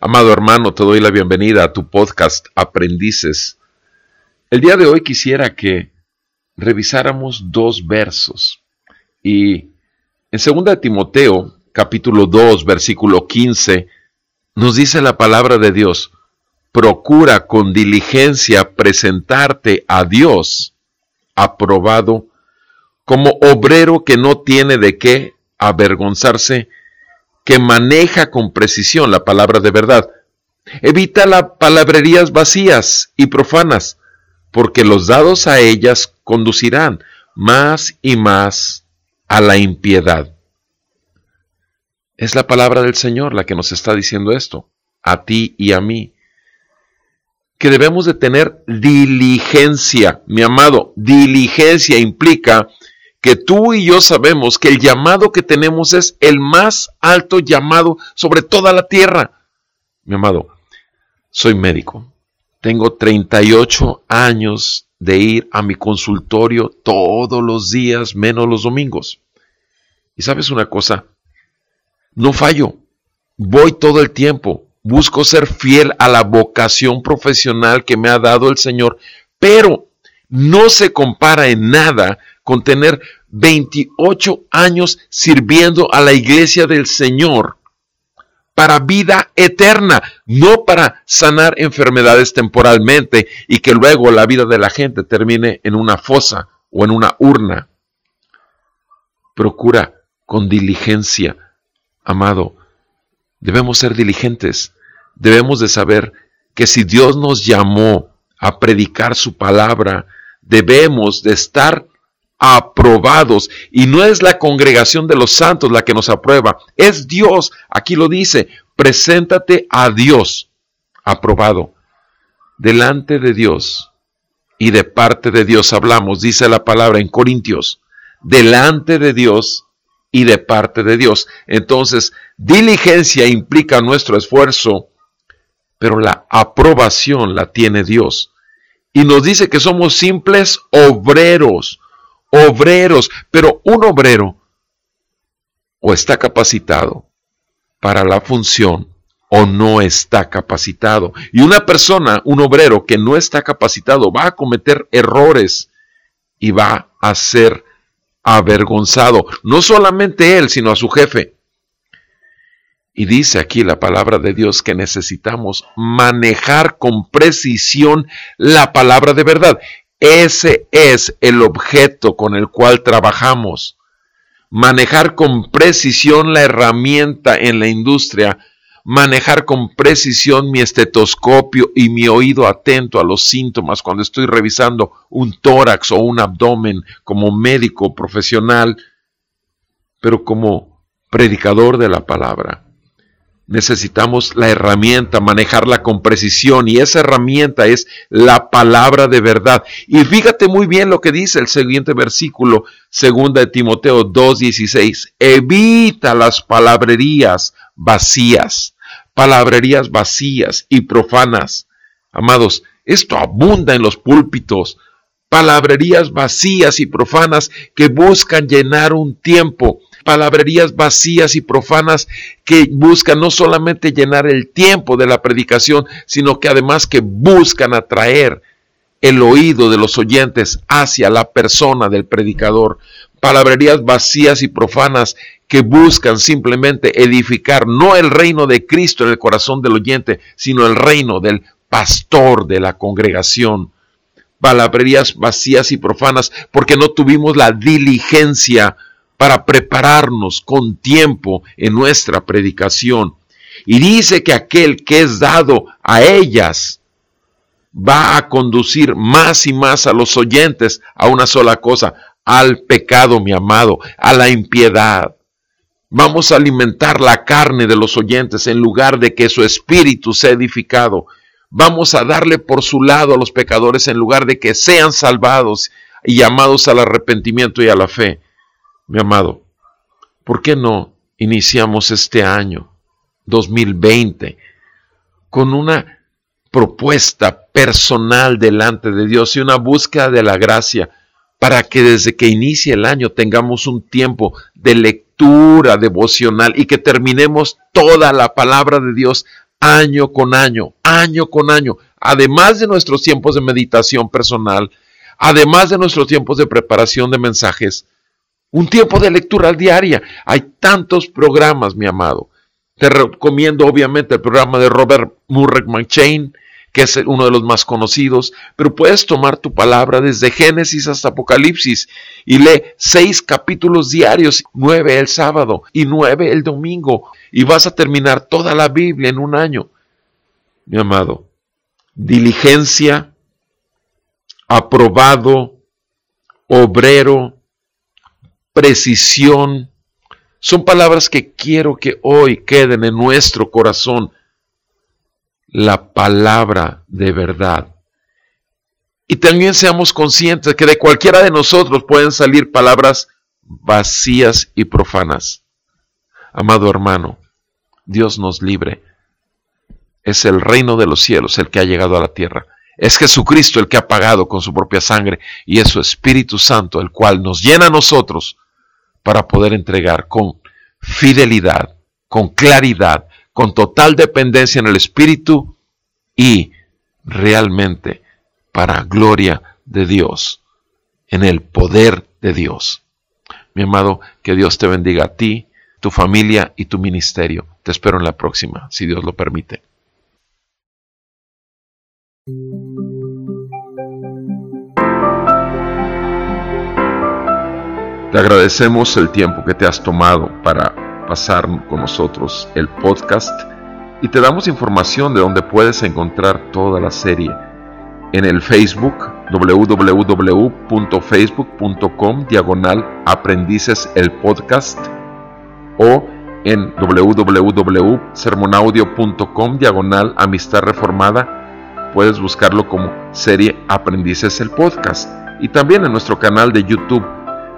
Amado hermano, te doy la bienvenida a tu podcast Aprendices. El día de hoy quisiera que revisáramos dos versos. Y en 2 Timoteo, capítulo 2, versículo 15, nos dice la palabra de Dios, procura con diligencia presentarte a Dios aprobado como obrero que no tiene de qué avergonzarse, que maneja con precisión la palabra de verdad. Evita las palabrerías vacías y profanas, porque los dados a ellas conducirán más y más a la impiedad. Es la palabra del Señor la que nos está diciendo esto, a ti y a mí, que debemos de tener diligencia, mi amado, diligencia implica que tú y yo sabemos que el llamado que tenemos es el más alto llamado sobre toda la tierra. Mi amado, soy médico. Tengo 38 años de ir a mi consultorio todos los días, menos los domingos. Y sabes una cosa, no fallo, voy todo el tiempo, busco ser fiel a la vocación profesional que me ha dado el Señor, pero no se compara en nada con tener 28 años sirviendo a la iglesia del Señor para vida eterna, no para sanar enfermedades temporalmente y que luego la vida de la gente termine en una fosa o en una urna. Procura con diligencia, amado, debemos ser diligentes, debemos de saber que si Dios nos llamó a predicar su palabra, debemos de estar aprobados. Y no es la congregación de los santos la que nos aprueba, es Dios. Aquí lo dice, preséntate a Dios aprobado. Delante de Dios y de parte de Dios hablamos, dice la palabra en Corintios, delante de Dios y de parte de Dios. Entonces, diligencia implica nuestro esfuerzo, pero la aprobación la tiene Dios. Y nos dice que somos simples obreros, obreros, pero un obrero o está capacitado para la función o no está capacitado. Y una persona, un obrero que no está capacitado, va a cometer errores y va a ser avergonzado, no solamente él, sino a su jefe. Y dice aquí la palabra de Dios que necesitamos manejar con precisión la palabra de verdad. Ese es el objeto con el cual trabajamos. Manejar con precisión la herramienta en la industria, manejar con precisión mi estetoscopio y mi oído atento a los síntomas cuando estoy revisando un tórax o un abdomen como médico profesional, pero como predicador de la palabra necesitamos la herramienta, manejarla con precisión y esa herramienta es la palabra de verdad. Y fíjate muy bien lo que dice el siguiente versículo, segunda de Timoteo 2:16. Evita las palabrerías vacías, palabrerías vacías y profanas. Amados, esto abunda en los púlpitos. Palabrerías vacías y profanas que buscan llenar un tiempo palabrerías vacías y profanas que buscan no solamente llenar el tiempo de la predicación, sino que además que buscan atraer el oído de los oyentes hacia la persona del predicador. Palabrerías vacías y profanas que buscan simplemente edificar no el reino de Cristo en el corazón del oyente, sino el reino del pastor de la congregación. Palabrerías vacías y profanas porque no tuvimos la diligencia para prepararnos con tiempo en nuestra predicación. Y dice que aquel que es dado a ellas va a conducir más y más a los oyentes a una sola cosa, al pecado, mi amado, a la impiedad. Vamos a alimentar la carne de los oyentes en lugar de que su espíritu sea edificado. Vamos a darle por su lado a los pecadores en lugar de que sean salvados y llamados al arrepentimiento y a la fe. Mi amado, ¿por qué no iniciamos este año 2020 con una propuesta personal delante de Dios y una búsqueda de la gracia para que desde que inicie el año tengamos un tiempo de lectura devocional y que terminemos toda la palabra de Dios año con año, año con año, además de nuestros tiempos de meditación personal, además de nuestros tiempos de preparación de mensajes, un tiempo de lectura diaria. Hay tantos programas, mi amado. Te recomiendo obviamente el programa de Robert Murray McChain, que es uno de los más conocidos, pero puedes tomar tu palabra desde Génesis hasta Apocalipsis y lee seis capítulos diarios, nueve el sábado y nueve el domingo, y vas a terminar toda la Biblia en un año. Mi amado, diligencia, aprobado, obrero, precisión, son palabras que quiero que hoy queden en nuestro corazón. La palabra de verdad. Y también seamos conscientes que de cualquiera de nosotros pueden salir palabras vacías y profanas. Amado hermano, Dios nos libre. Es el reino de los cielos el que ha llegado a la tierra. Es Jesucristo el que ha pagado con su propia sangre y es su Espíritu Santo el cual nos llena a nosotros para poder entregar con fidelidad, con claridad, con total dependencia en el Espíritu y realmente para gloria de Dios, en el poder de Dios. Mi amado, que Dios te bendiga a ti, tu familia y tu ministerio. Te espero en la próxima, si Dios lo permite. Agradecemos el tiempo que te has tomado para pasar con nosotros el podcast y te damos información de donde puedes encontrar toda la serie. En el Facebook www.facebook.com diagonal aprendices el podcast o en www.sermonaudio.com diagonal amistad reformada puedes buscarlo como serie aprendices el podcast. Y también en nuestro canal de YouTube